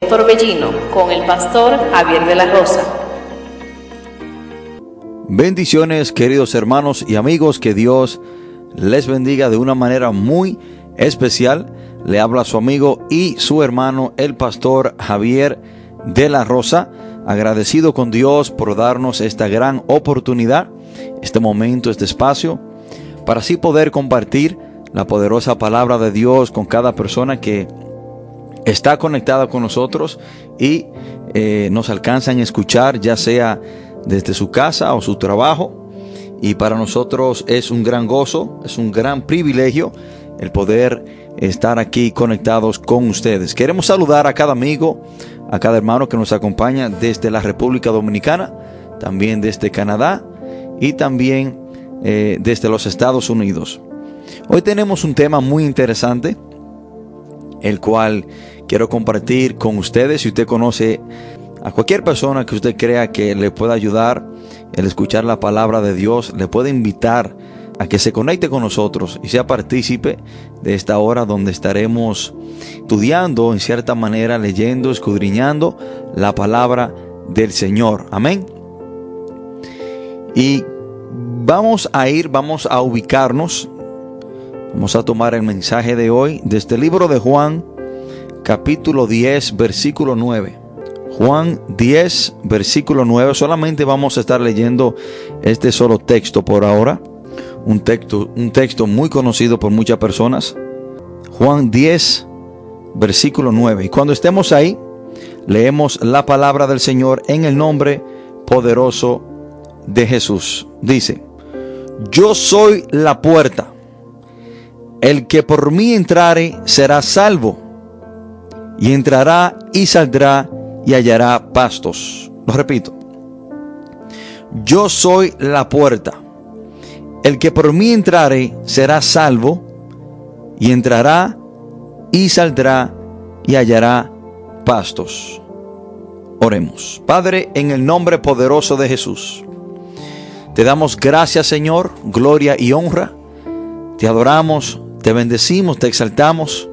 Torbellino con el pastor Javier de la Rosa. Bendiciones queridos hermanos y amigos, que Dios les bendiga de una manera muy especial. Le habla su amigo y su hermano el pastor Javier de la Rosa, agradecido con Dios por darnos esta gran oportunidad, este momento, este espacio, para así poder compartir la poderosa palabra de Dios con cada persona que está conectada con nosotros y eh, nos alcanzan a escuchar, ya sea desde su casa o su trabajo. Y para nosotros es un gran gozo, es un gran privilegio el poder estar aquí conectados con ustedes. Queremos saludar a cada amigo, a cada hermano que nos acompaña desde la República Dominicana, también desde Canadá y también eh, desde los Estados Unidos. Hoy tenemos un tema muy interesante, el cual quiero compartir con ustedes. Si usted conoce a cualquier persona que usted crea que le pueda ayudar el escuchar la palabra de Dios, le puede invitar a que se conecte con nosotros y sea partícipe de esta hora donde estaremos estudiando en cierta manera, leyendo, escudriñando la palabra del Señor. Amén. Y vamos a ir, vamos a ubicarnos, vamos a tomar el mensaje de hoy desde el este libro de Juan, capítulo 10, versículo 9. Juan 10, versículo 9. Solamente vamos a estar leyendo este solo texto por ahora. Un texto, un texto muy conocido por muchas personas. Juan 10, versículo 9. Y cuando estemos ahí, leemos la palabra del Señor en el nombre poderoso de Jesús. Dice, yo soy la puerta. El que por mí entrare será salvo y entrará y saldrá y hallará pastos. Lo repito. Yo soy la puerta. El que por mí entrare será salvo y entrará y saldrá y hallará pastos. Oremos. Padre, en el nombre poderoso de Jesús, te damos gracias Señor, gloria y honra. Te adoramos, te bendecimos, te exaltamos.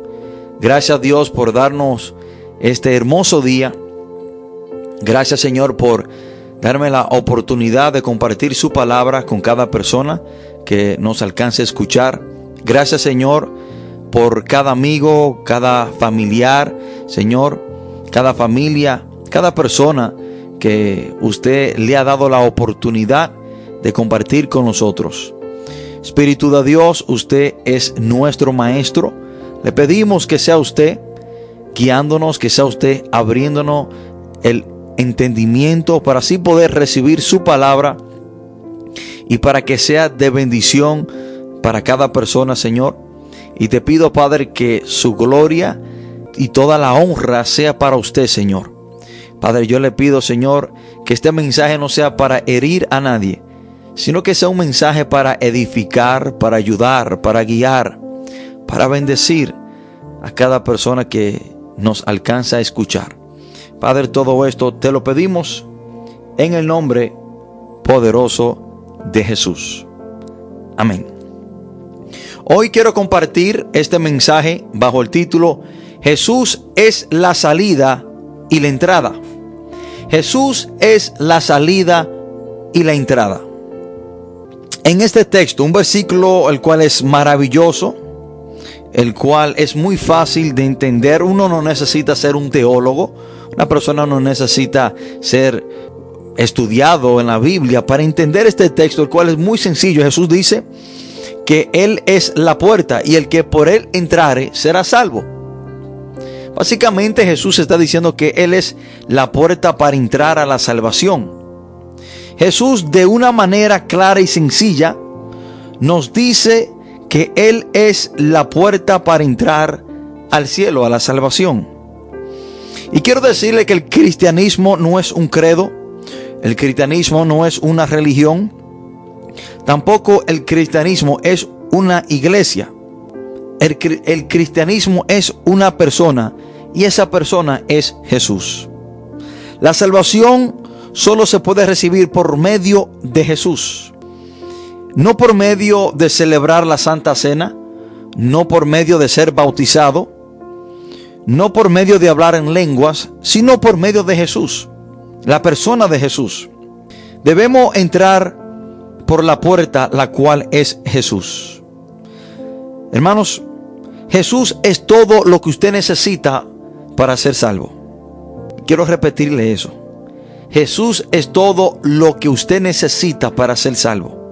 Gracias Dios por darnos este hermoso día. Gracias Señor por darme la oportunidad de compartir su palabra con cada persona que nos alcance a escuchar. Gracias Señor por cada amigo, cada familiar, Señor, cada familia, cada persona que usted le ha dado la oportunidad de compartir con nosotros. Espíritu de Dios, usted es nuestro maestro le pedimos que sea usted guiándonos, que sea usted abriéndonos el entendimiento para así poder recibir su palabra y para que sea de bendición para cada persona, Señor. Y te pido, Padre, que su gloria y toda la honra sea para usted, Señor. Padre, yo le pido, Señor, que este mensaje no sea para herir a nadie, sino que sea un mensaje para edificar, para ayudar, para guiar, para bendecir a cada persona que nos alcanza a escuchar. Padre, todo esto te lo pedimos en el nombre poderoso de Jesús. Amén. Hoy quiero compartir este mensaje bajo el título Jesús es la salida y la entrada. Jesús es la salida y la entrada. En este texto, un versículo el cual es maravilloso, el cual es muy fácil de entender. Uno no necesita ser un teólogo, una persona no necesita ser estudiado en la Biblia para entender este texto, el cual es muy sencillo. Jesús dice que Él es la puerta y el que por Él entrare será salvo. Básicamente Jesús está diciendo que Él es la puerta para entrar a la salvación. Jesús de una manera clara y sencilla nos dice que Él es la puerta para entrar al cielo, a la salvación. Y quiero decirle que el cristianismo no es un credo, el cristianismo no es una religión, tampoco el cristianismo es una iglesia. El, el, cristianismo es una persona y esa persona es Jesús. La salvación solo se puede recibir por medio de Jesús. No por medio de celebrar la Santa Cena, no por medio de ser bautizado, no por medio de hablar en lenguas, sino por medio de Jesús, la persona de Jesús. Debemos entrar por la puerta, la cual es Jesús. Hermanos, Jesús es todo lo que usted necesita para ser salvo. Quiero repetirle eso. Jesús es todo lo que usted necesita para ser salvo.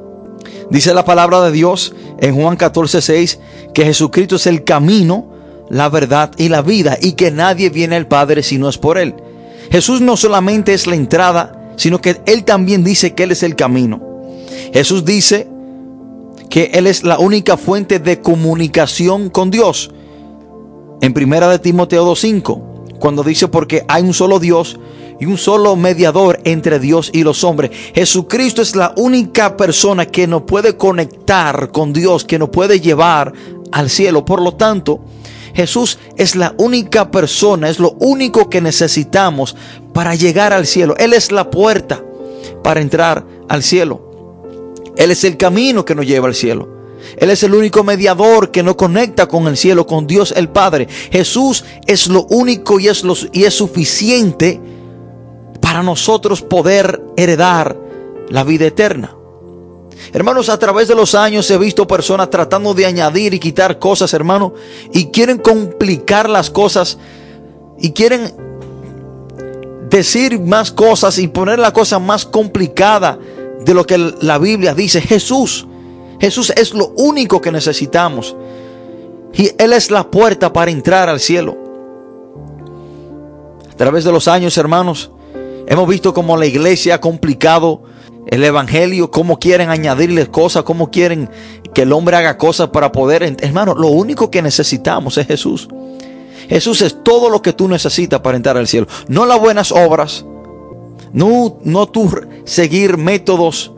Dice la palabra de Dios en Juan 14, 6 que Jesucristo es el camino, la verdad y la vida y que nadie viene al Padre si no es por Él. Jesús no solamente es la entrada, sino que Él también dice que Él es el camino. Jesús dice que Él es la única fuente de comunicación con Dios. En primera de Timoteo 2.5, cuando dice porque hay un solo Dios y un solo mediador entre Dios y los hombres. Jesucristo es la única persona que nos puede conectar con Dios, que nos puede llevar al cielo. Por lo tanto, Jesús es la única persona, es lo único que necesitamos para llegar al cielo. Él es la puerta para entrar al cielo. Él es el camino que nos lleva al cielo. Él es el único mediador que nos conecta con el cielo, con Dios el Padre. Jesús es lo único y es, lo, y es suficiente para nosotros poder heredar la vida eterna. Hermanos, a través de los años he visto personas tratando de añadir y quitar cosas, hermano, y quieren complicar las cosas y quieren decir más cosas y poner la cosa más complicada de lo que la Biblia dice. Jesús, Jesús es lo único que necesitamos. Y Él es la puerta para entrar al cielo. A través de los años, hermanos, Hemos visto cómo la iglesia ha complicado el evangelio, cómo quieren añadirle cosas, cómo quieren que el hombre haga cosas para poder. Hermano, lo único que necesitamos es Jesús. Jesús es todo lo que tú necesitas para entrar al cielo. No las buenas obras, no, no tú seguir métodos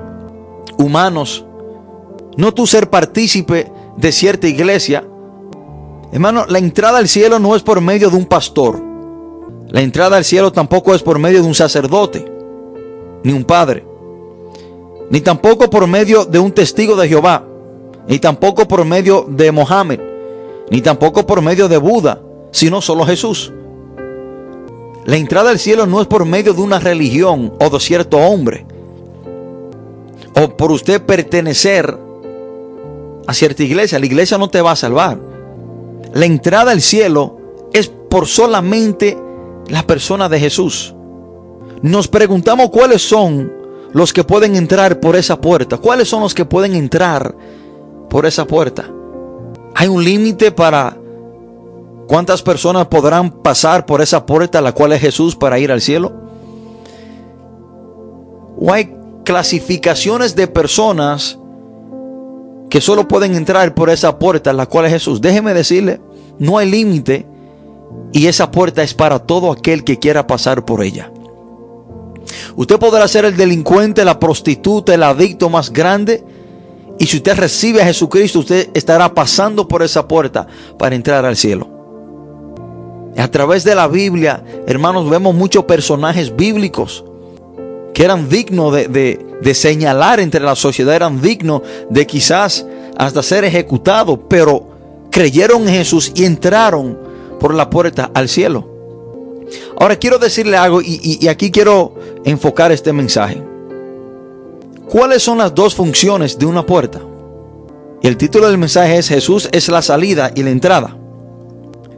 humanos, no tú ser partícipe de cierta iglesia. Hermano, la entrada al cielo no es por medio de un pastor. La entrada al cielo tampoco es por medio de un sacerdote, ni un padre, ni tampoco por medio de un testigo de Jehová, ni tampoco por medio de Mohammed, ni tampoco por medio de Buda, sino solo Jesús. La entrada al cielo no es por medio de una religión o de cierto hombre, o por usted pertenecer a cierta iglesia. La iglesia no te va a salvar. La entrada al cielo es por solamente la persona de Jesús. Nos preguntamos cuáles son los que pueden entrar por esa puerta. ¿Cuáles son los que pueden entrar por esa puerta? ¿Hay un límite para cuántas personas podrán pasar por esa puerta, la cual es Jesús, para ir al cielo? ¿O hay clasificaciones de personas que solo pueden entrar por esa puerta, la cual es Jesús? Déjeme decirle, no hay límite y esa puerta es para todo aquel que quiera pasar por ella. Usted podrá ser el delincuente, la prostituta, el adicto más grande. Y si usted recibe a Jesucristo, usted estará pasando por esa puerta para entrar al cielo. A través de la Biblia, hermanos, vemos muchos personajes bíblicos que eran dignos de, señalar entre la sociedad, eran dignos de quizás hasta ser ejecutados, pero creyeron en Jesús y entraron por la puerta al cielo. Ahora quiero decirle algo y, aquí quiero enfocar este mensaje. ¿Cuáles son las dos funciones de una puerta? El título del mensaje es Jesús es la salida y la entrada.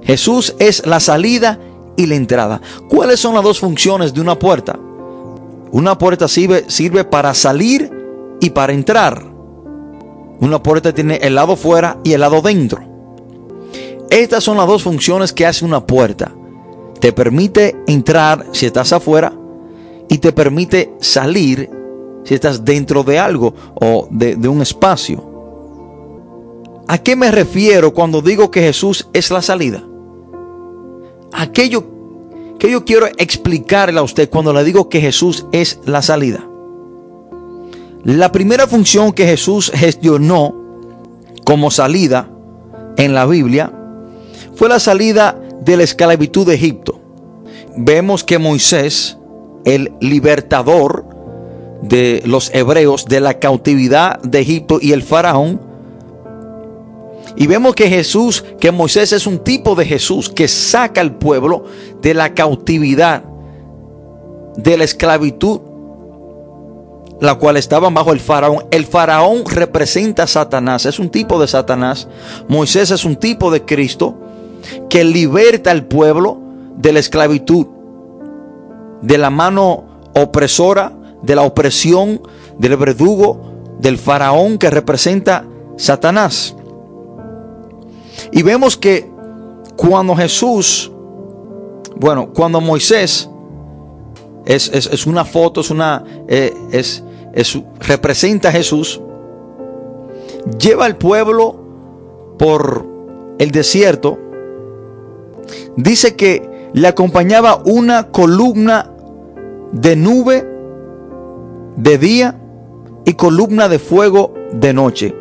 Jesús es la salida y la entrada. ¿Cuáles son las dos funciones de una puerta? Una puerta sirve, sirve para salir y para entrar. Una puerta tiene el lado fuera y el lado dentro. Estas son las dos funciones que hace una puerta. Te permite entrar si estás afuera y te permite salir si estás dentro de algo o de, un espacio. ¿A qué me refiero cuando digo que Jesús es la salida? Aquello que yo quiero explicarle a usted cuando le digo que Jesús es la salida. La primera función que Jesús gestionó como salida en la Biblia fue la salida de la esclavitud de Egipto. Vemos que Moisés, el libertador de los hebreos de la cautividad de Egipto y el faraón, Y vemos que Jesús, que Moisés es un tipo de Jesús que saca al pueblo de la cautividad, de la esclavitud, la cual estaban bajo el faraón. El faraón representa a Satanás, es un tipo de Satanás. Moisés es un tipo de Cristo que liberta al pueblo de la esclavitud, de la mano opresora, de la opresión, del verdugo, del faraón que representa Satanás. Y vemos que cuando Jesús, bueno, cuando Moisés, es, una foto, es una, eh, es, representa a Jesús, lleva al pueblo por el desierto, dice que le acompañaba una columna de nube de día y columna de fuego de noche.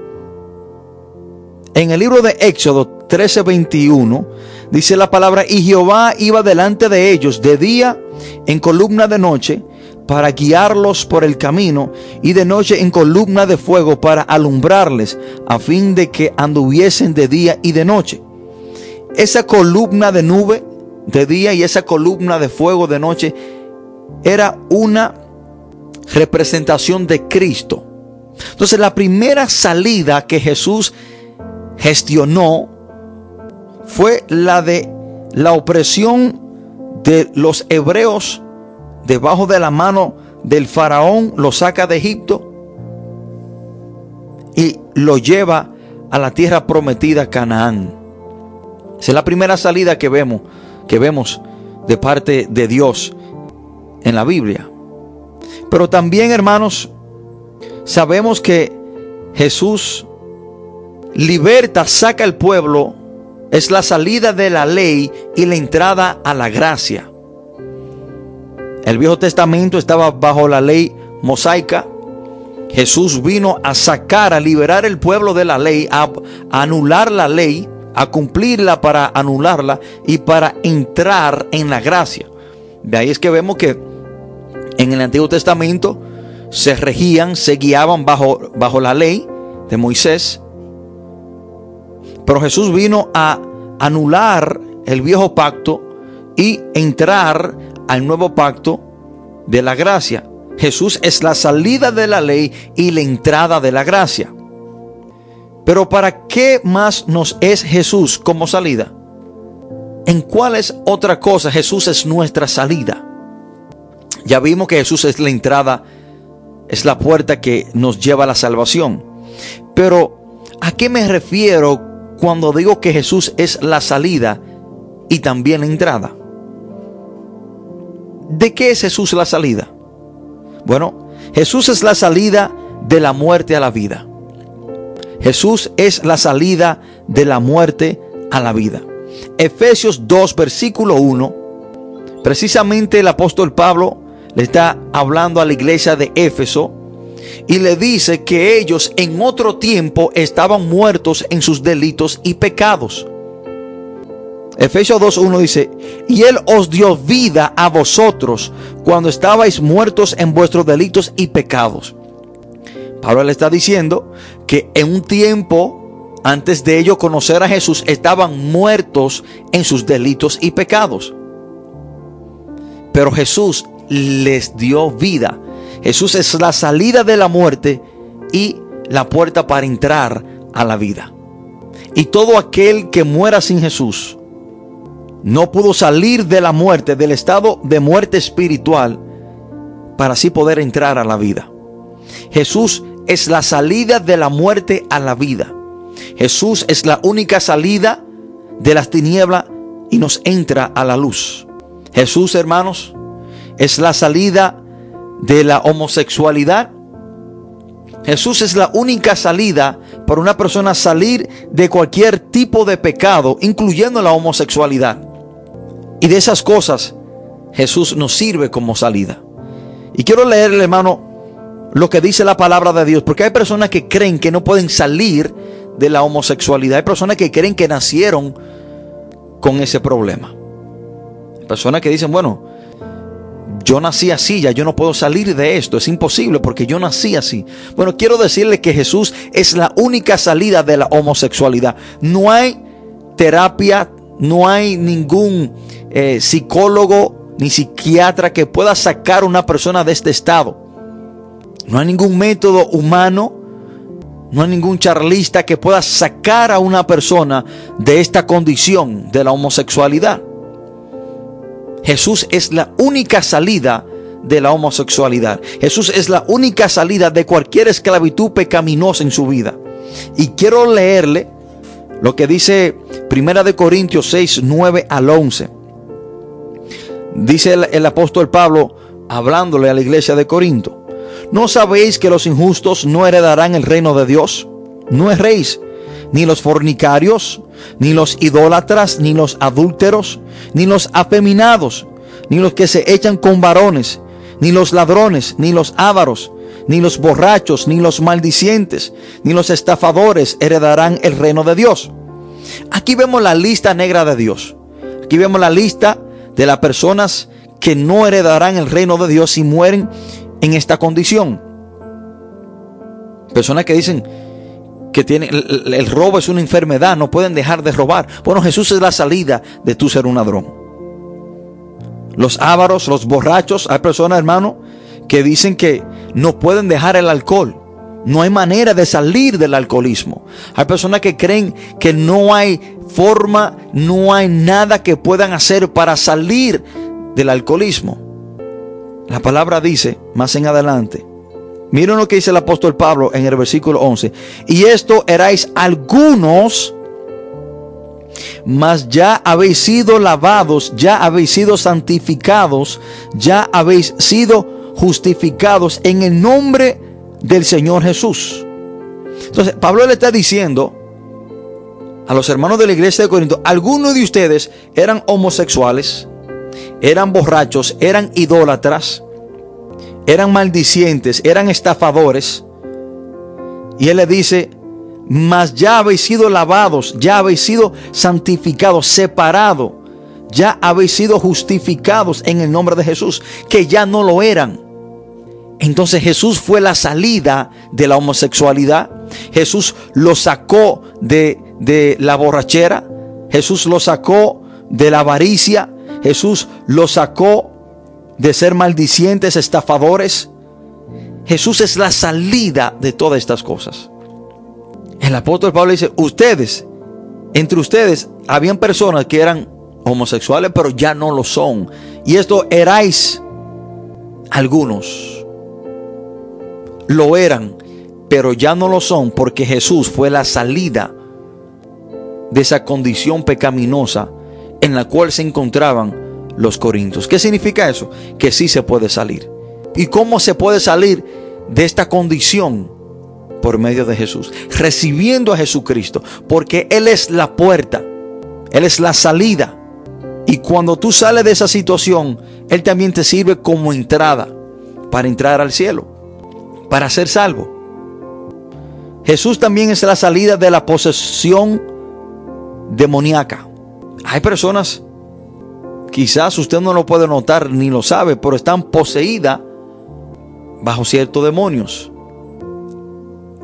En el libro de Éxodo 13:21 dice la palabra, y Jehová iba delante de ellos de día en columna de noche para guiarlos por el camino y de noche en columna de fuego para alumbrarles a fin de que anduviesen de día y de noche. Esa columna de nube de día y esa columna de fuego de noche era una representación de Cristo. Entonces la primera salida que Jesús gestionó fue la de la opresión de los hebreos debajo de la mano del faraón, lo saca de Egipto y lo lleva a la tierra prometida Canaán. Esa es la primera salida que vemos, que vemos de parte de Dios en la Biblia. Pero también, hermanos, sabemos que Jesús liberta, saca al pueblo, es la salida de la ley y la entrada a la gracia. El Viejo Testamento estaba bajo la ley mosaica. Jesús vino a sacar, a liberar el pueblo de la ley, a, anular la ley, a cumplirla para anularla y para entrar en la gracia. De ahí es que vemos que en el Antiguo Testamento se regían, se guiaban bajo, bajo la ley de Moisés pero Jesús vino a anular el viejo pacto y entrar al nuevo pacto de la gracia. Jesús es la salida de la ley y la entrada de la gracia. Pero ¿para qué más nos es Jesús como salida? ¿En cuál es otra cosa Jesús es nuestra salida? Ya vimos que Jesús es la entrada, es la puerta que nos lleva a la salvación. Pero ¿a qué me refiero cuando digo que Jesús es la salida y también la entrada. ¿De qué es Jesús la salida? Bueno, Jesús es la salida de la muerte a la vida. Jesús es la salida de la muerte a la vida. Efesios 2, versículo 1. Precisamente el apóstol Pablo le está hablando a la iglesia de Éfeso y le dice que ellos en otro tiempo estaban muertos en sus delitos y pecados. Efesios 2.1 dice, y Él os dio vida a vosotros cuando estabais muertos en vuestros delitos y pecados. Pablo le está diciendo que en un tiempo antes de ellos conocer a Jesús estaban muertos en sus delitos y pecados. Pero Jesús les dio vida Jesús es la salida de la muerte y la puerta para entrar a la vida. Y todo aquel que muera sin Jesús no pudo salir de la muerte, del estado de muerte espiritual, para así poder entrar a la vida. Jesús es la salida de la muerte a la vida. Jesús es la única salida de las tinieblas y nos entra a la luz. Jesús, hermanos, es la salida de la homosexualidad. Jesús es la única salida para una persona salir de cualquier tipo de pecado, incluyendo la homosexualidad. Y de esas cosas Jesús nos sirve como salida. Y quiero leerle, hermano, lo que dice la palabra de Dios, porque hay personas que creen que no pueden salir de la homosexualidad. Hay personas que creen que nacieron con ese problema. Personas que dicen, bueno, yo nací así, ya yo no puedo salir de esto, es imposible porque yo nací así. Bueno, quiero decirle que Jesús es la única salida de la homosexualidad. No hay terapia, no hay ningún eh, psicólogo ni psiquiatra que pueda sacar a una persona de este estado. No hay ningún método humano, no hay ningún charlista que pueda sacar a una persona de esta condición de la homosexualidad. Jesús es la única salida de la homosexualidad. Jesús es la única salida de cualquier esclavitud pecaminosa en su vida. Y quiero leerle lo que dice Primera de Corintios 6, 9 al 11. Dice el, el apóstol Pablo hablándole a la iglesia de Corinto. ¿No sabéis que los injustos no heredarán el reino de Dios? No erréis, ni los fornicarios, ni los idólatras, ni los adúlteros, ni los afeminados, ni los que se echan con varones, ni los ladrones, ni los ávaros, ni los borrachos, ni los maldicientes, ni los estafadores heredarán el reino de Dios. Aquí vemos la lista negra de Dios. Aquí vemos la lista de las personas que no heredarán el reino de Dios si mueren en esta condición. Personas que dicen, que tiene el, robo es una enfermedad, no pueden dejar de robar. Bueno, Jesús es la salida de tu ser un ladrón. Los ávaros, los borrachos, hay personas, hermano, que dicen que no pueden dejar el alcohol. No hay manera de salir del alcoholismo. Hay personas que creen que no hay forma, no hay nada que puedan hacer para salir del alcoholismo. La palabra dice más en adelante Miren lo que dice el apóstol Pablo en el versículo 11. Y esto erais algunos, mas ya habéis sido lavados, ya habéis sido santificados, ya habéis sido justificados en el nombre del Señor Jesús. Entonces, Pablo le está diciendo a los hermanos de la iglesia de Corinto, algunos de ustedes eran homosexuales, eran borrachos, eran idólatras, eran maldicientes, eran estafadores. Y él le dice, mas ya habéis sido lavados, ya habéis sido santificados, separados, ya habéis sido justificados en el nombre de Jesús, que ya no lo eran. Entonces Jesús fue la salida de la homosexualidad. Jesús lo sacó de, de la borrachera. Jesús lo sacó de la avaricia. Jesús lo sacó de ser maldicientes, estafadores. Jesús es la salida de todas estas cosas. El apóstol Pablo dice, ustedes, entre ustedes, habían personas que eran homosexuales, pero ya no lo son. Y esto erais algunos. Lo eran, pero ya no lo son porque Jesús fue la salida de esa condición pecaminosa en la cual se encontraban los corintios. ¿Qué significa eso? Que sí se puede salir. ¿Y cómo se puede salir de esta condición? Por medio de Jesús, recibiendo a Jesucristo, porque Él es la puerta, Él es la salida. Y cuando tú sales de esa situación, Él también te sirve como entrada para entrar al cielo, para ser salvo. Jesús también es la salida de la posesión demoníaca. Hay personas Quizás usted no lo puede notar ni lo sabe, pero están poseídas bajo ciertos demonios.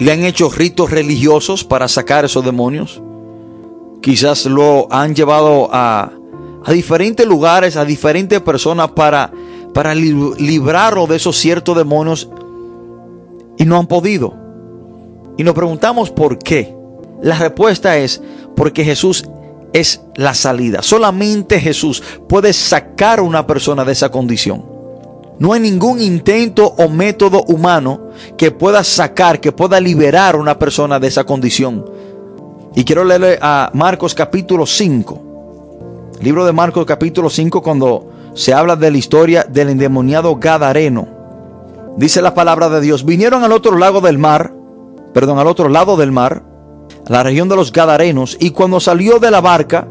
Le han hecho ritos religiosos para sacar esos demonios. Quizás lo han llevado a, diferentes lugares, a diferentes personas para, para librarlo de esos ciertos demonios y no han podido. Y nos preguntamos por qué. La respuesta es porque Jesús es la salida. Solamente Jesús puede sacar a una persona de esa condición. No hay ningún intento o método humano que pueda sacar, que pueda liberar a una persona de esa condición. Y quiero leerle a Marcos capítulo 5. Libro de Marcos capítulo 5 cuando se habla de la historia del endemoniado Gadareno. Dice la palabra de Dios, vinieron al otro lado del mar, perdón, al otro lado del mar, la región de los Gadarenos, y cuando salió de la barca,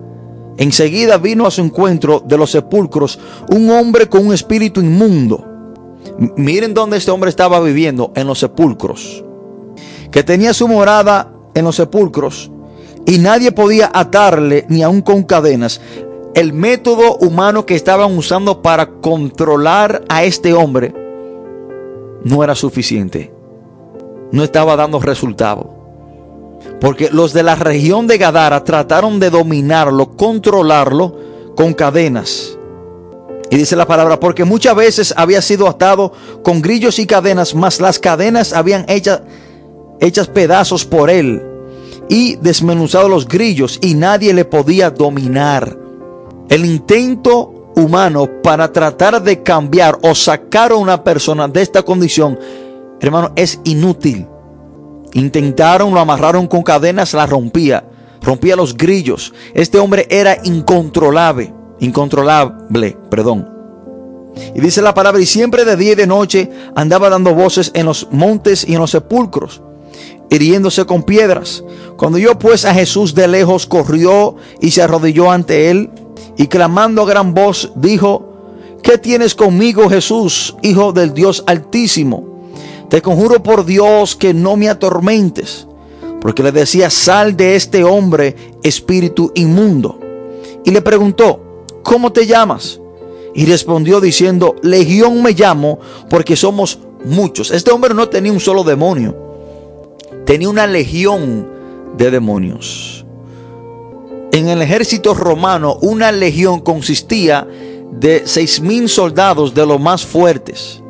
enseguida vino a su encuentro de los sepulcros un hombre con un espíritu inmundo. Miren dónde este hombre estaba viviendo, en los sepulcros, que tenía su morada en los sepulcros, y nadie podía atarle ni aun con cadenas. el método humano que estaban usando para controlar a este hombre no era suficiente. No estaba dando resultado. Porque los de la región de Gadara trataron de dominarlo, controlarlo con cadenas. Y dice la palabra, porque muchas veces había sido atado con grillos y cadenas, mas las cadenas habían hecha, hechas pedazos por él y desmenuzado los grillos y nadie le podía dominar. El intento humano para tratar de cambiar o sacar a una persona de esta condición, hermano, es inútil. Intentaron, lo amarraron con cadenas, la rompía, rompía los grillos. Este hombre era incontrolable incontrolable, perdón. Y dice la palabra, y siempre de día y de noche andaba dando voces en los montes y en los sepulcros, hiriéndose con piedras. Cuando yo pues a Jesús de lejos corrió y se arrodilló ante él, y clamando a gran voz dijo, ¿qué tienes conmigo Jesús, Hijo del Dios Altísimo? Te conjuro por Dios que no me atormentes, porque le decía, sal de este hombre, espíritu inmundo. Y le preguntó, ¿cómo te llamas? Y respondió diciendo, Legión me llamo porque somos muchos. Este hombre no tenía un solo demonio, tenía una legión de demonios. En el ejército romano, una legión consistía de seis mil soldados de los más fuertes.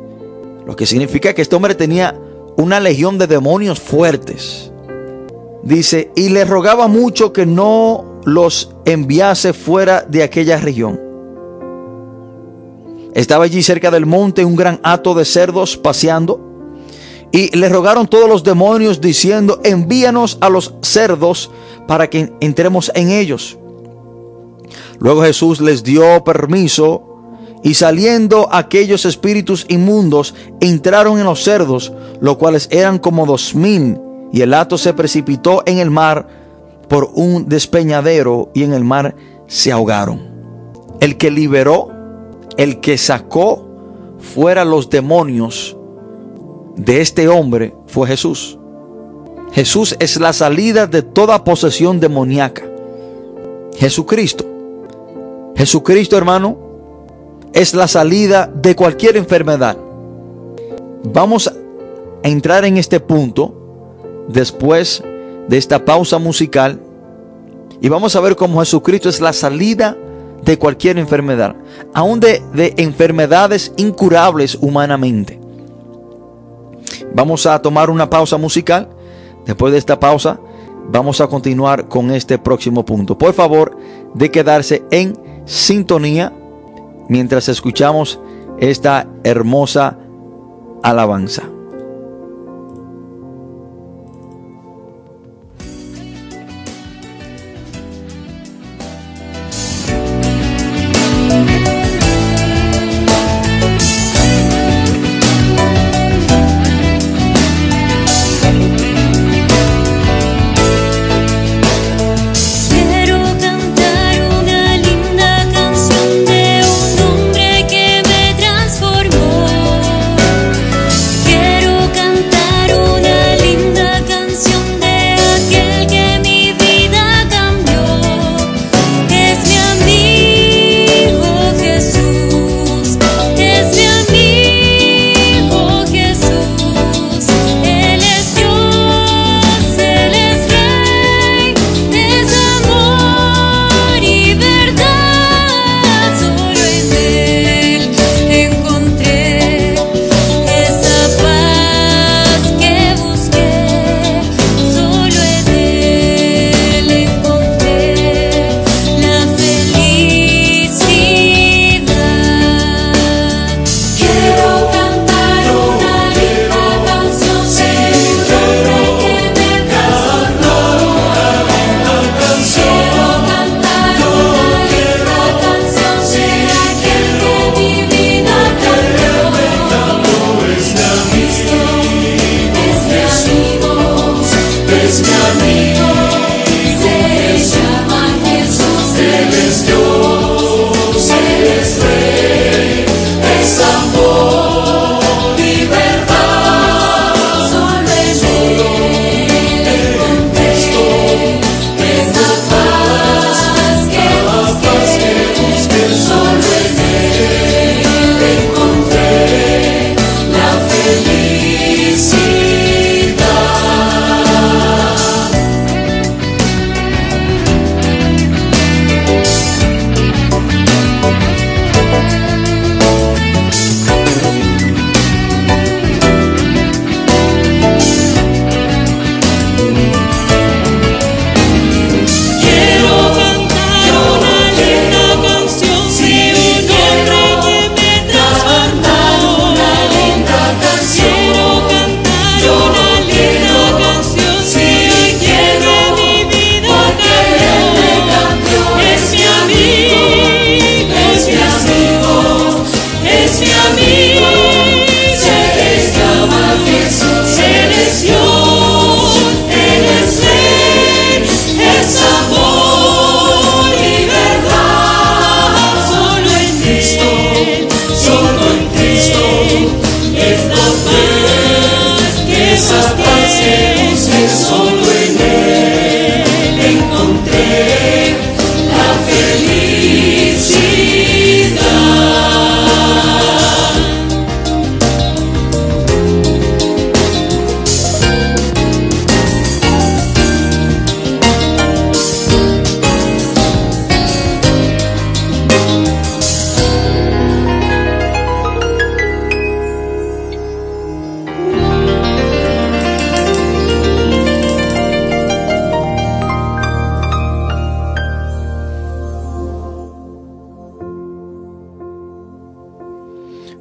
Lo que significa que este hombre tenía una legión de demonios fuertes. Dice, y le rogaba mucho que no los enviase fuera de aquella región. Estaba allí cerca del monte un gran hato de cerdos paseando y le rogaron todos los demonios diciendo, envíanos a los cerdos para que entremos en ellos. Luego Jesús les dio permiso y saliendo aquellos espíritus inmundos entraron en los cerdos, los cuales eran como dos mil, y el hato se precipitó en el mar por un despeñadero y en el mar se ahogaron. El que liberó, el que sacó fuera los demonios de este hombre fue Jesús. Jesús es la salida de toda posesión demoníaca. Jesucristo. Jesucristo, hermano, es la salida de cualquier enfermedad. Vamos a entrar en este punto después de esta pausa musical y vamos a ver cómo Jesucristo es la salida de cualquier enfermedad, aún de, de enfermedades incurables humanamente. Vamos a tomar una pausa musical. Después de esta pausa, vamos a continuar con este próximo punto. Por favor, de quedarse en sintonía mientras escuchamos esta hermosa alabanza.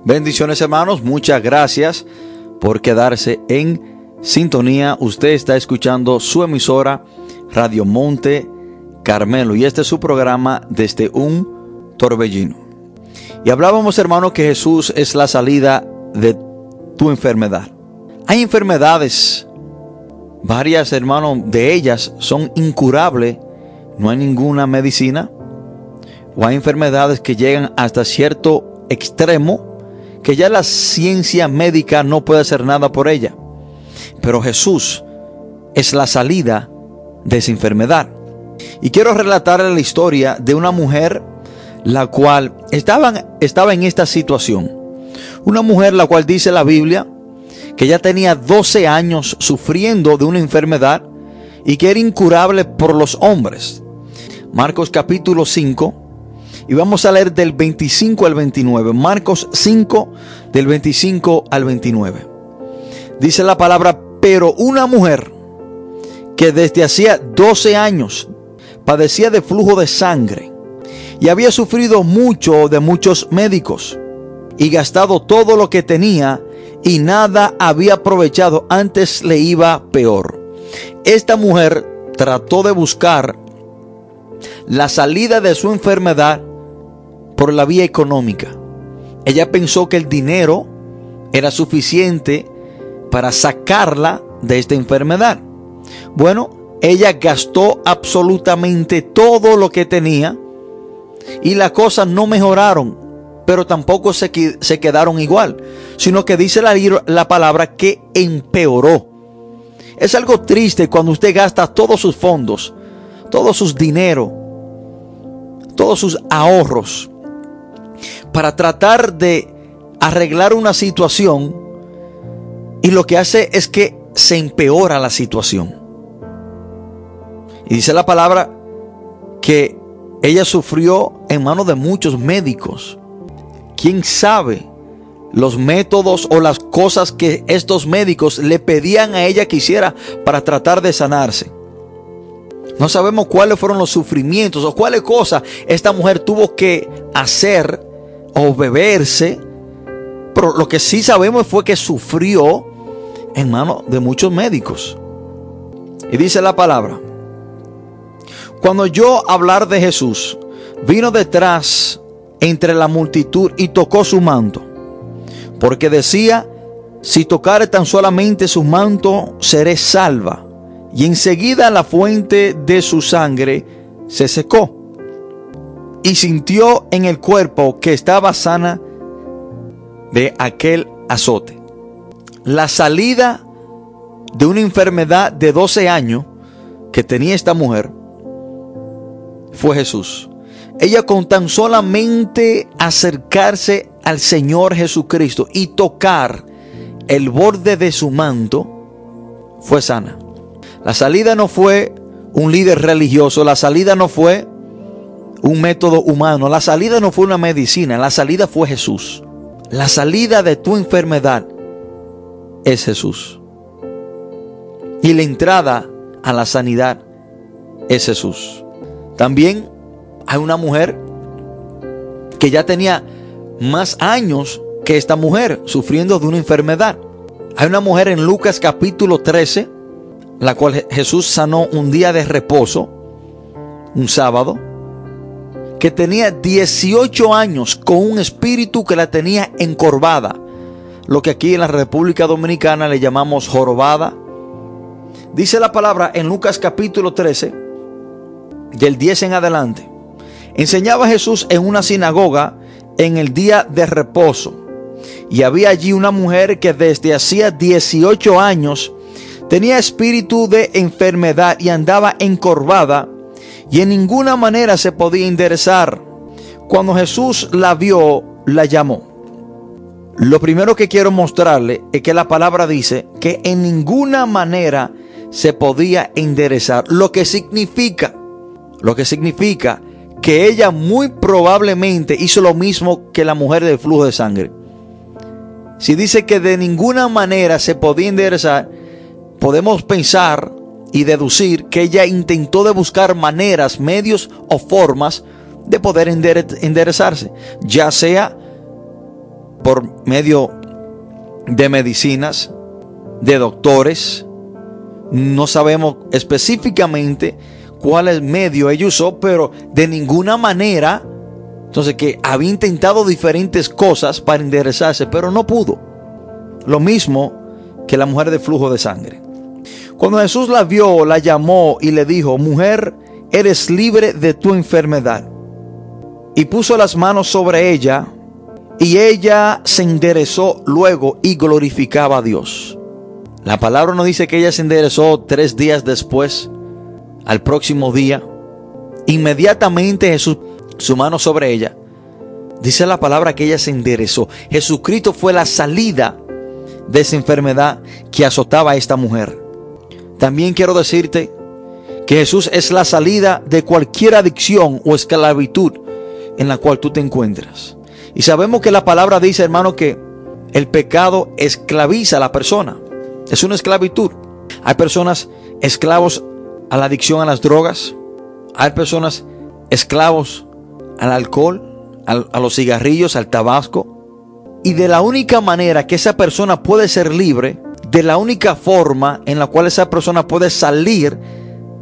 Bendiciones hermanos, muchas gracias por quedarse en sintonía. Usted está escuchando su emisora Radio Monte Carmelo y este es su programa desde un torbellino. Y hablábamos hermano que Jesús es la salida de tu enfermedad. Hay enfermedades, varias hermanos, de ellas son incurables, no hay ninguna medicina, o hay enfermedades que llegan hasta cierto extremo que ya la ciencia médica no puede hacer nada por ella. Pero Jesús es la salida de esa enfermedad. Y quiero relatarle la historia de una mujer la cual estaba, estaba en esta situación. Una mujer la cual dice la Biblia que ya tenía 12 años sufriendo de una enfermedad y que era incurable por los hombres. Marcos capítulo 5 y vamos a leer del 25 al 29. Marcos 5 del 25 al 29. Dice la palabra, pero una mujer que desde hacía 12 años padecía de flujo de sangre y había sufrido mucho de muchos médicos y gastado todo lo que tenía y nada había aprovechado, antes le iba peor. Esta mujer trató de buscar la salida de su enfermedad por la vía económica. Ella pensó que el dinero era suficiente para sacarla de esta enfermedad. Bueno, ella gastó absolutamente todo lo que tenía y las cosas no mejoraron, pero tampoco se, se quedaron igual, sino que dice la, la palabra que empeoró. Es algo triste cuando usted gasta todos sus fondos, todos sus dinero, todos sus ahorros para tratar de arreglar una situación y lo que hace es que se empeora la situación. Y dice la palabra que ella sufrió en manos de muchos médicos. ¿Quién sabe los métodos o las cosas que estos médicos le pedían a ella que hiciera para tratar de sanarse? No sabemos cuáles fueron los sufrimientos o cuáles cosas esta mujer tuvo que hacer o beberse. Pero lo que sí sabemos fue que sufrió en manos de muchos médicos. Y dice la palabra, cuando yo hablar de Jesús, vino detrás entre la multitud y tocó su manto, porque decía, si tocare tan solamente su manto, seré salva. Y enseguida la fuente de su sangre se secó y sintió en el cuerpo que estaba sana de aquel azote. La salida de una enfermedad de 12 años que tenía esta mujer fue Jesús. Ella con tan solamente acercarse al Señor Jesucristo y tocar el borde de su manto, fue sana. La salida no fue un líder religioso, la salida no fue un método humano. La salida no fue una medicina, la salida fue Jesús. La salida de tu enfermedad es Jesús. Y la entrada a la sanidad es Jesús. También hay una mujer que ya tenía más años que esta mujer sufriendo de una enfermedad. Hay una mujer en Lucas capítulo 13, la cual Jesús sanó un día de reposo, un sábado que tenía 18 años con un espíritu que la tenía encorvada, lo que aquí en la República Dominicana le llamamos jorobada. Dice la palabra en Lucas capítulo 13, del 10 en adelante. Enseñaba Jesús en una sinagoga en el día de reposo. Y había allí una mujer que desde hacía 18 años tenía espíritu de enfermedad y andaba encorvada y en ninguna manera se podía enderezar. Cuando Jesús la vio, la llamó. Lo primero que quiero mostrarle es que la palabra dice que en ninguna manera se podía enderezar. Lo que significa, lo que significa que ella muy probablemente hizo lo mismo que la mujer del flujo de sangre. Si dice que de ninguna manera se podía enderezar, podemos pensar y deducir que ella intentó de buscar maneras, medios o formas de poder enderezarse, ya sea por medio de medicinas, de doctores. No sabemos específicamente cuál es medio ella usó, pero de ninguna manera. Entonces que había intentado diferentes cosas para enderezarse, pero no pudo. Lo mismo que la mujer de flujo de sangre. Cuando Jesús la vio, la llamó y le dijo, mujer, eres libre de tu enfermedad. Y puso las manos sobre ella, y ella se enderezó luego y glorificaba a Dios. La palabra nos dice que ella se enderezó tres días después, al próximo día. Inmediatamente Jesús, su mano sobre ella, dice la palabra que ella se enderezó. Jesucristo fue la salida de esa enfermedad que azotaba a esta mujer. También quiero decirte que Jesús es la salida de cualquier adicción o esclavitud en la cual tú te encuentras. Y sabemos que la palabra dice, hermano, que el pecado esclaviza a la persona. Es una esclavitud. Hay personas esclavos a la adicción a las drogas. Hay personas esclavos al alcohol, a los cigarrillos, al tabasco. Y de la única manera que esa persona puede ser libre, de la única forma en la cual esa persona puede salir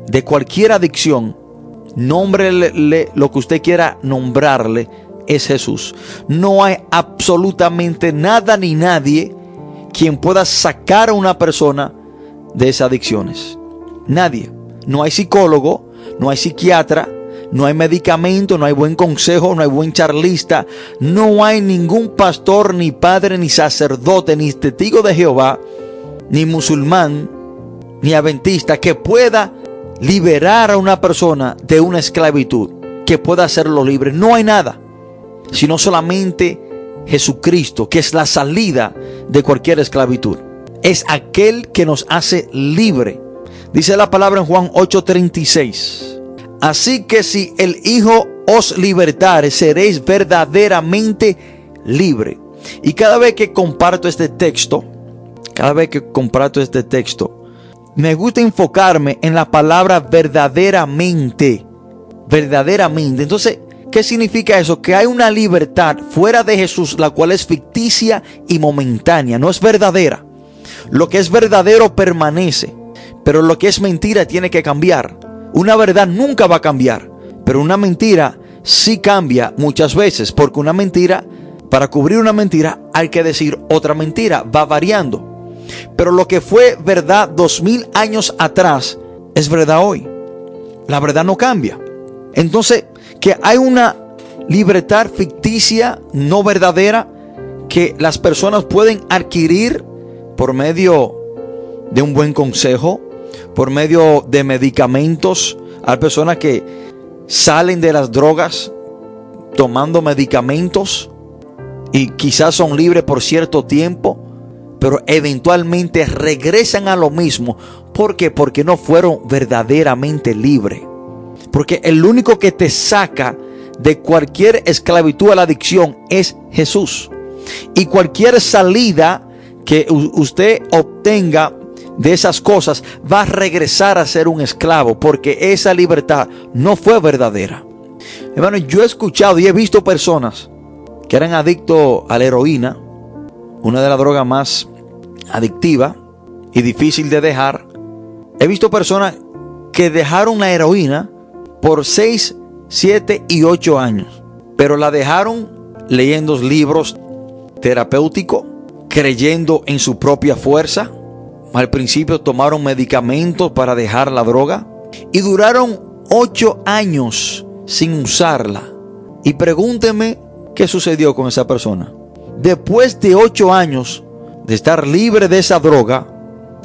de cualquier adicción, nómbrele lo que usted quiera nombrarle, es Jesús. No hay absolutamente nada ni nadie quien pueda sacar a una persona de esas adicciones. Nadie. No hay psicólogo, no hay psiquiatra, no hay medicamento, no hay buen consejo, no hay buen charlista, no hay ningún pastor, ni padre, ni sacerdote, ni testigo de Jehová, ni musulmán, ni adventista que pueda liberar a una persona de una esclavitud, que pueda hacerlo libre. No hay nada, sino solamente Jesucristo, que es la salida de cualquier esclavitud. Es aquel que nos hace libre. Dice la palabra en Juan 8:36. Así que si el Hijo os libertare, seréis verdaderamente libre. Y cada vez que comparto este texto, cada vez que comparto este texto, me gusta enfocarme en la palabra verdaderamente. Verdaderamente. Entonces, ¿qué significa eso? Que hay una libertad fuera de Jesús, la cual es ficticia y momentánea, no es verdadera. Lo que es verdadero permanece, pero lo que es mentira tiene que cambiar. Una verdad nunca va a cambiar, pero una mentira sí cambia muchas veces, porque una mentira, para cubrir una mentira, hay que decir otra mentira, va variando. Pero lo que fue verdad dos mil años atrás es verdad hoy. La verdad no cambia. Entonces, que hay una libertad ficticia, no verdadera, que las personas pueden adquirir por medio de un buen consejo, por medio de medicamentos. Hay personas que salen de las drogas tomando medicamentos y quizás son libres por cierto tiempo pero eventualmente regresan a lo mismo. ¿Por qué? Porque no fueron verdaderamente libres. Porque el único que te saca de cualquier esclavitud a la adicción es Jesús. Y cualquier salida que usted obtenga de esas cosas va a regresar a ser un esclavo porque esa libertad no fue verdadera. Hermano, yo he escuchado y he visto personas que eran adictos a la heroína, una de las drogas más adictiva y difícil de dejar. He visto personas que dejaron la heroína por 6, 7 y 8 años, pero la dejaron leyendo libros terapéuticos, creyendo en su propia fuerza. Al principio tomaron medicamentos para dejar la droga y duraron 8 años sin usarla. Y pregúnteme qué sucedió con esa persona. Después de 8 años de estar libre de esa droga,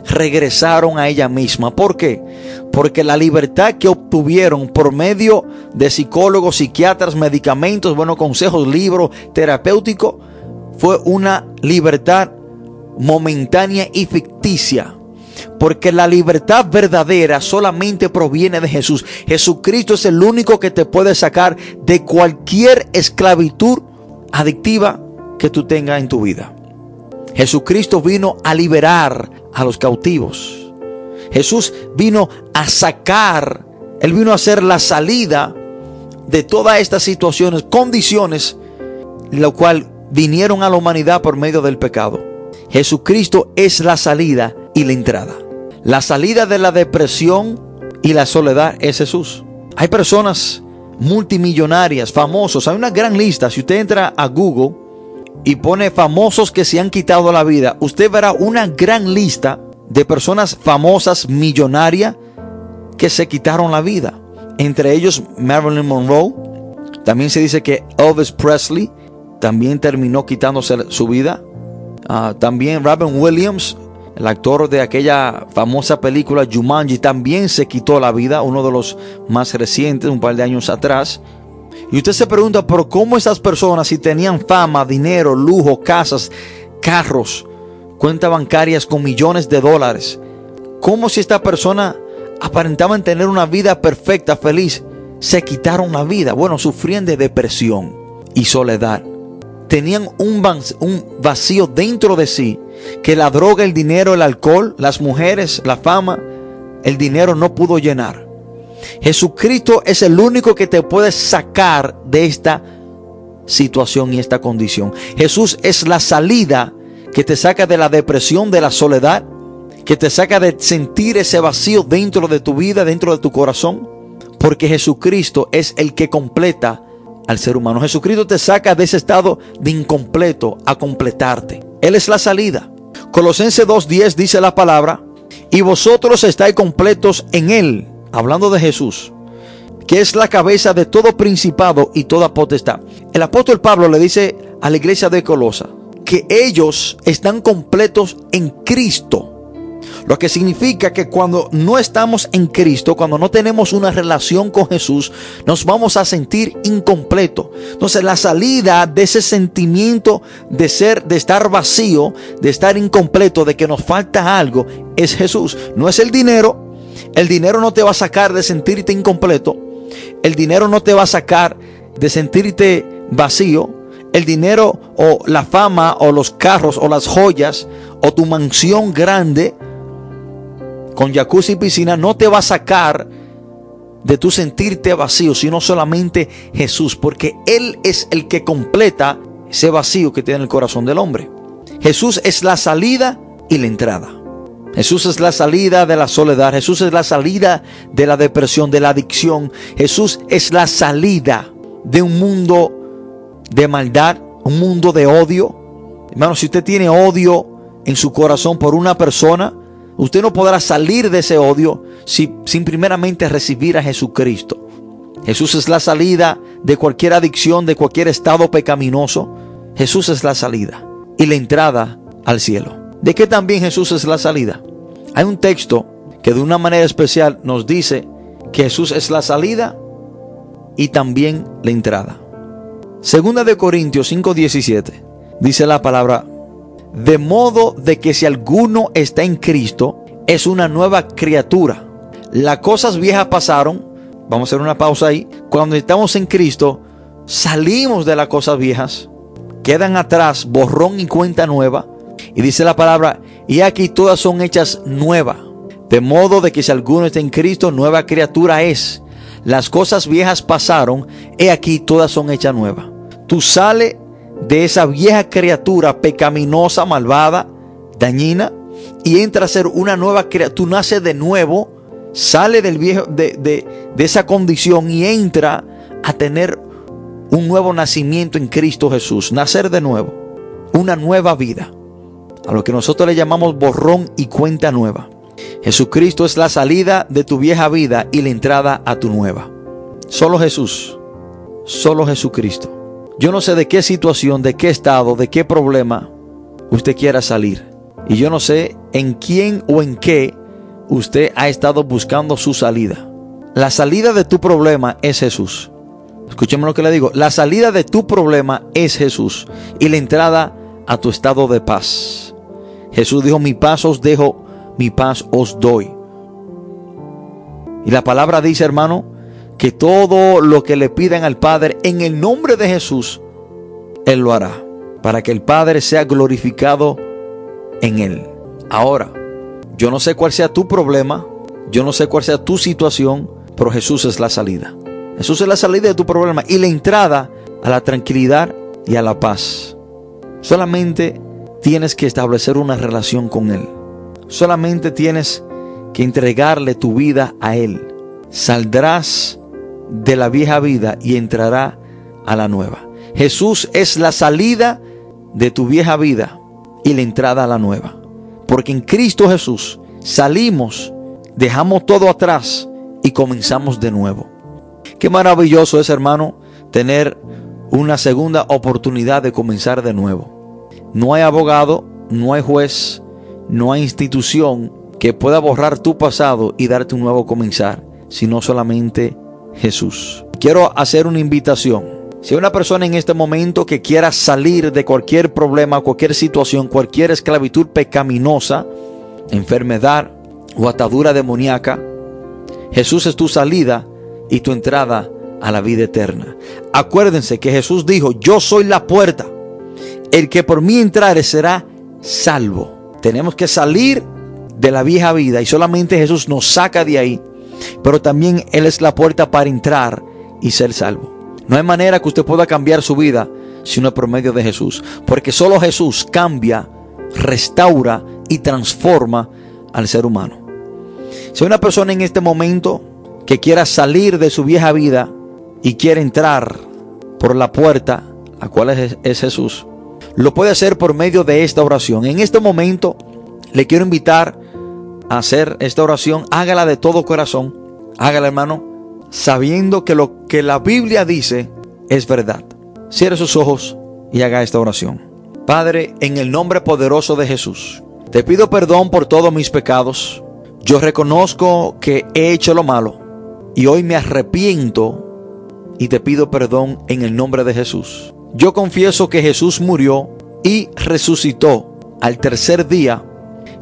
regresaron a ella misma. ¿Por qué? Porque la libertad que obtuvieron por medio de psicólogos, psiquiatras, medicamentos, buenos consejos, libros terapéuticos, fue una libertad momentánea y ficticia. Porque la libertad verdadera solamente proviene de Jesús. Jesucristo es el único que te puede sacar de cualquier esclavitud adictiva que tú tengas en tu vida. Jesucristo vino a liberar a los cautivos. Jesús vino a sacar, Él vino a hacer la salida de todas estas situaciones, condiciones, lo cual vinieron a la humanidad por medio del pecado. Jesucristo es la salida y la entrada. La salida de la depresión y la soledad es Jesús. Hay personas multimillonarias, famosos. Hay una gran lista. Si usted entra a Google y pone famosos que se han quitado la vida, usted verá una gran lista de personas famosas, millonarias, que se quitaron la vida. Entre ellos Marilyn Monroe. También se dice que Elvis Presley también terminó quitándose su vida. Ah, también Robin Williams, el actor de aquella famosa película Jumanji, también se quitó la vida, uno de los más recientes, un par de años atrás. Y usted se pregunta, ¿por cómo estas personas, si tenían fama, dinero, lujo, casas, carros, cuentas bancarias con millones de dólares, cómo si esta persona aparentaban tener una vida perfecta, feliz, se quitaron la vida? Bueno, sufrían de depresión y soledad tenían un vacío dentro de sí que la droga, el dinero, el alcohol, las mujeres, la fama, el dinero no pudo llenar. Jesucristo es el único que te puede sacar de esta situación y esta condición. Jesús es la salida que te saca de la depresión, de la soledad, que te saca de sentir ese vacío dentro de tu vida, dentro de tu corazón, porque Jesucristo es el que completa al ser humano. Jesucristo te saca de ese estado de incompleto a completarte. Él es la salida. Colosenses 2.10 dice la palabra, y vosotros estáis completos en Él, hablando de Jesús, que es la cabeza de todo principado y toda potestad. El apóstol Pablo le dice a la iglesia de Colosa que ellos están completos en Cristo. Lo que significa que cuando no estamos en Cristo, cuando no tenemos una relación con Jesús, nos vamos a sentir incompleto. Entonces la salida de ese sentimiento de ser, de estar vacío, de estar incompleto, de que nos falta algo, es Jesús. No es el dinero. El dinero no te va a sacar de sentirte incompleto. El dinero no te va a sacar de sentirte vacío. El dinero o la fama o los carros o las joyas o tu mansión grande con jacuzzi y piscina no te va a sacar de tu sentirte vacío, sino solamente Jesús, porque Él es el que completa ese vacío que tiene el corazón del hombre. Jesús es la salida y la entrada. Jesús es la salida de la soledad. Jesús es la salida de la depresión, de la adicción. Jesús es la salida de un mundo de maldad, un mundo de odio. Hermano, si usted tiene odio en su corazón por una persona, Usted no podrá salir de ese odio sin primeramente recibir a Jesucristo. Jesús es la salida de cualquier adicción, de cualquier estado pecaminoso. Jesús es la salida y la entrada al cielo. ¿De qué también Jesús es la salida? Hay un texto que de una manera especial nos dice que Jesús es la salida y también la entrada. Segunda de Corintios 5:17 dice la palabra, de modo de que si alguno está en Cristo, es una nueva criatura. Las cosas viejas pasaron. Vamos a hacer una pausa ahí. Cuando estamos en Cristo, salimos de las cosas viejas. Quedan atrás borrón y cuenta nueva. Y dice la palabra, y aquí todas son hechas nuevas. De modo de que si alguno está en Cristo, nueva criatura es. Las cosas viejas pasaron, he aquí todas son hechas nuevas. Tú sales de esa vieja criatura pecaminosa, malvada, dañina, y entra a ser una nueva criatura. Tú naces de nuevo, sale del viejo, de, de esa condición y entra a tener un nuevo nacimiento en Cristo Jesús. Nacer de nuevo, una nueva vida. A lo que nosotros le llamamos borrón y cuenta nueva. Jesucristo es la salida de tu vieja vida y la entrada a tu nueva. Solo Jesús, solo Jesucristo. Yo no sé de qué situación, de qué estado, de qué problema usted quiera salir. Y yo no sé en quién o en qué usted ha estado buscando su salida. La salida de tu problema es Jesús. Escúcheme lo que le digo. La salida de tu problema es Jesús. Y la entrada a tu estado de paz. Jesús dijo, mi paz os dejo, mi paz os doy. Y la palabra dice, hermano, que todo lo que le pidan al Padre en el nombre de Jesús, Él lo hará, para que el Padre sea glorificado en Él. Ahora, yo no sé cuál sea tu problema, yo no sé cuál sea tu situación, pero Jesús es la salida. Jesús es la salida de tu problema y la entrada a la tranquilidad y a la paz. Solamente tienes que establecer una relación con Él. Solamente tienes que entregarle tu vida a Él. Saldrás de la vieja vida y entrará a la nueva. Jesús es la salida de tu vieja vida y la entrada a la nueva. Porque en Cristo Jesús salimos, dejamos todo atrás y comenzamos de nuevo. Qué maravilloso es, hermano, tener una segunda oportunidad de comenzar de nuevo. No hay abogado, no hay juez, no hay institución que pueda borrar tu pasado y darte un nuevo comenzar, sino solamente Jesús. Quiero hacer una invitación. Si hay una persona en este momento que quiera salir de cualquier problema, cualquier situación, cualquier esclavitud pecaminosa, enfermedad o atadura demoníaca, Jesús es tu salida y tu entrada a la vida eterna. Acuérdense que Jesús dijo, yo soy la puerta. El que por mí entrare será salvo. Tenemos que salir de la vieja vida y solamente Jesús nos saca de ahí. Pero también Él es la puerta para entrar y ser salvo. No hay manera que usted pueda cambiar su vida sino por medio de Jesús. Porque solo Jesús cambia, restaura y transforma al ser humano. Si hay una persona en este momento que quiera salir de su vieja vida y quiere entrar por la puerta, la cual es, es Jesús, lo puede hacer por medio de esta oración. En este momento le quiero invitar a hacer esta oración. Hágala de todo corazón. Hágala, hermano, sabiendo que lo que la Biblia dice es verdad. Cierre sus ojos y haga esta oración. Padre, en el nombre poderoso de Jesús, te pido perdón por todos mis pecados. Yo reconozco que he hecho lo malo y hoy me arrepiento y te pido perdón en el nombre de Jesús. Yo confieso que Jesús murió y resucitó al tercer día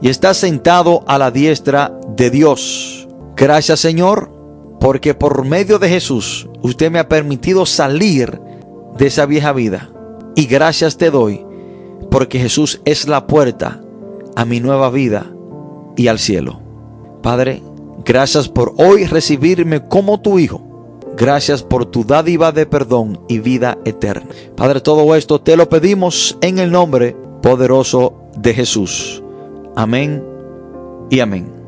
y está sentado a la diestra de Dios. Gracias Señor, porque por medio de Jesús usted me ha permitido salir de esa vieja vida. Y gracias te doy, porque Jesús es la puerta a mi nueva vida y al cielo. Padre, gracias por hoy recibirme como tu Hijo. Gracias por tu dádiva de perdón y vida eterna. Padre, todo esto te lo pedimos en el nombre poderoso de Jesús. Amén y amén.